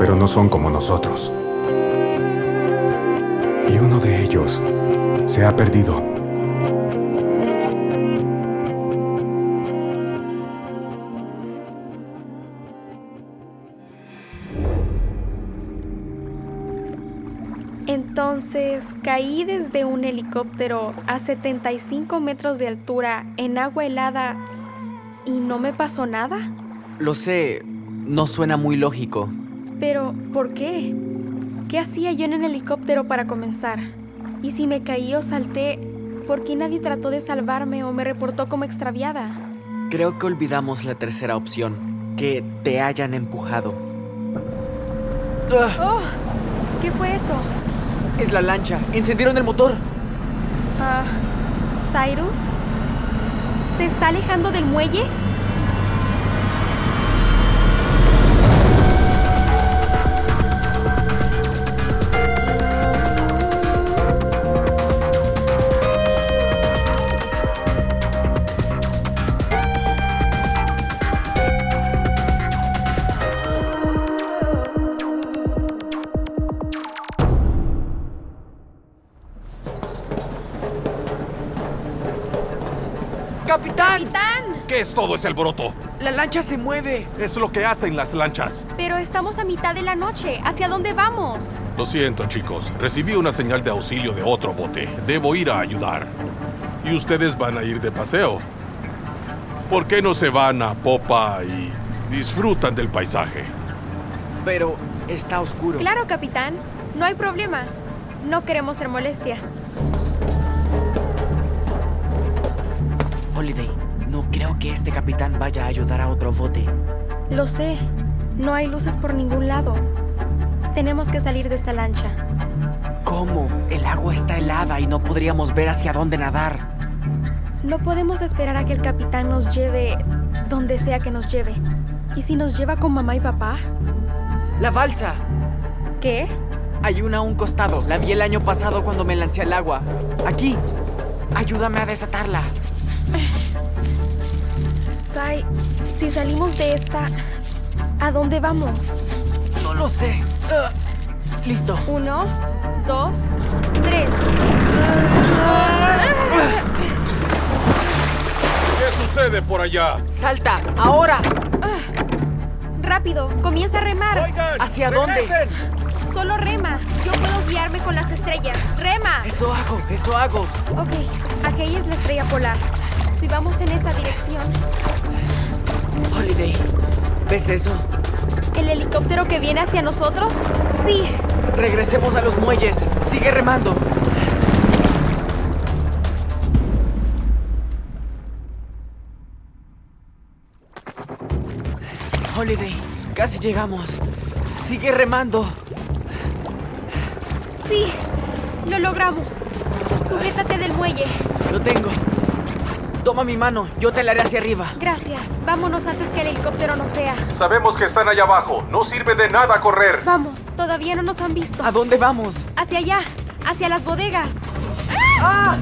pero no son como nosotros. Y uno de ellos se ha perdido. Entonces caí desde un helicóptero a 75 metros de altura en agua helada y no me pasó nada. Lo sé, no suena muy lógico. Pero, ¿por qué? ¿Qué hacía yo en el helicóptero para comenzar? Y si me caí o salté, ¿por qué nadie trató de salvarme o me reportó como extraviada? Creo que olvidamos la tercera opción, que te hayan empujado. ¡Oh! ¿Qué fue eso? Es la lancha. Encendieron el motor. Ah, ¿Cyrus? ¿Se está alejando del muelle? ¡Capitán! ¡Capitán! ¿Qué es todo ese alboroto? La lancha se mueve. Es lo que hacen las lanchas. Pero estamos a mitad de la noche. ¿Hacia dónde vamos? Lo siento, chicos. Recibí una señal de auxilio de otro bote. Debo ir a ayudar. Y ustedes van a ir de paseo. ¿Por qué no se van a popa y disfrutan del paisaje? Pero está oscuro. Claro, capitán. No hay problema. No queremos ser molestia. Holiday, no creo que este capitán vaya a ayudar a otro bote. Lo sé. No hay luces por ningún lado. Tenemos que salir de esta lancha. ¿Cómo? El agua está helada y no podríamos ver hacia dónde nadar. No podemos esperar a que el capitán nos lleve donde sea que nos lleve. ¿Y si nos lleva con mamá y papá? ¡La balsa! ¿Qué? Hay una a un costado. La vi el año pasado cuando me lancé al agua. Aquí. Ayúdame a desatarla. Sai, si salimos de esta, ¿a dónde vamos? No lo sé. Ah, listo. Uno, dos, tres. ¿Qué sucede por allá? ¡Salta! ¡Ahora! Rápido, comienza a remar. Oigan, ¿Hacia dónde? regresen. Solo rema. Yo puedo guiarme con las estrellas. ¡Rema! Eso hago, eso hago. Ok, aquella es la estrella polar. Si vamos en esa dirección, Holiday, ¿ves eso? ¿el helicóptero que viene hacia nosotros? Sí. Regresemos a los muelles. Sigue remando. Holiday, casi llegamos. Sigue remando. Sí. Lo logramos. Sujétate del muelle. Lo tengo. Toma mi mano, yo te la haré hacia arriba. Gracias. Vámonos antes que el helicóptero nos vea. Sabemos que están allá abajo. No sirve de nada correr. Vamos, todavía no nos han visto. ¿A dónde vamos? Hacia allá, hacia las bodegas. ¡Ah!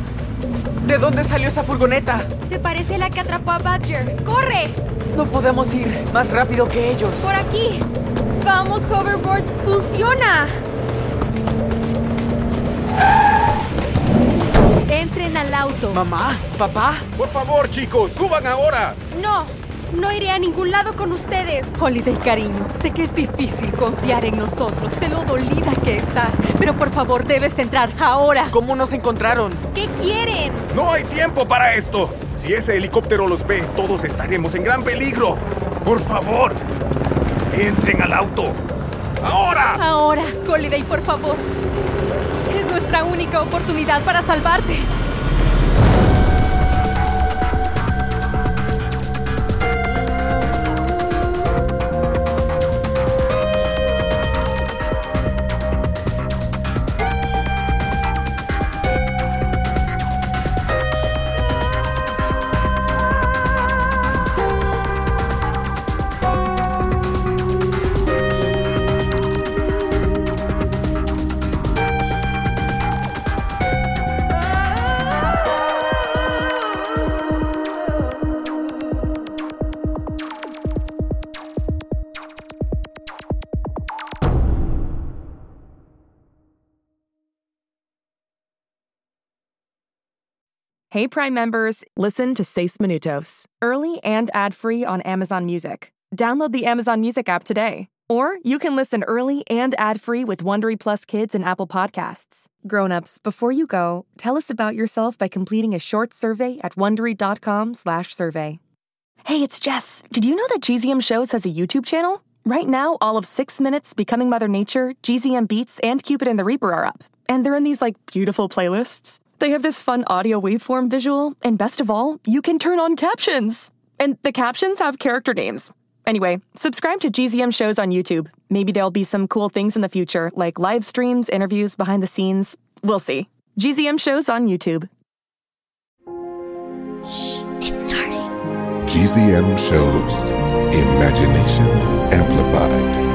¿De dónde salió esa furgoneta? Se parece a la que atrapó a Badger. ¡Corre! No podemos ir más rápido que ellos. Por aquí. Vamos, hoverboard. Funciona. Al auto. ¿Mamá? ¿Papá? Por favor, chicos, suban ahora. No, no iré a ningún lado con ustedes. Holiday, cariño, sé que es difícil confiar en nosotros, sé lo dolida que estás, pero por favor debes entrar ahora. ¿Cómo nos encontraron? ¿Qué quieren? No hay tiempo para esto. Si ese helicóptero los ve, todos estaremos en gran peligro. Por favor, entren al auto. Ahora. Ahora, Holiday, por favor. Es nuestra única oportunidad para salvarte. Thank you. Hey Prime members, listen to Seis Minutos, early and ad-free on Amazon Music. Download the Amazon Music app today. Or you can listen early and ad-free with Wondery Plus Kids and Apple Podcasts. Grown-ups, before you go, tell us about yourself by completing a short survey at wondery.com/survey. Hey, it's Jess. Did you know that GZM Shows has a YouTube channel? Right now, all of Six Minutes, Becoming Mother Nature, GZM Beats, and Cupid and the Reaper are up. And they're in these like beautiful playlists. They have this fun audio waveform visual, and best of all, you can turn on captions. And the captions have character names. Anyway, subscribe to GZM shows on YouTube. Maybe there'll be some cool things in the future, like live streams, interviews, behind the scenes. We'll see. GZM shows on YouTube. Shh, It's starting. GZM shows Imagination Amplified.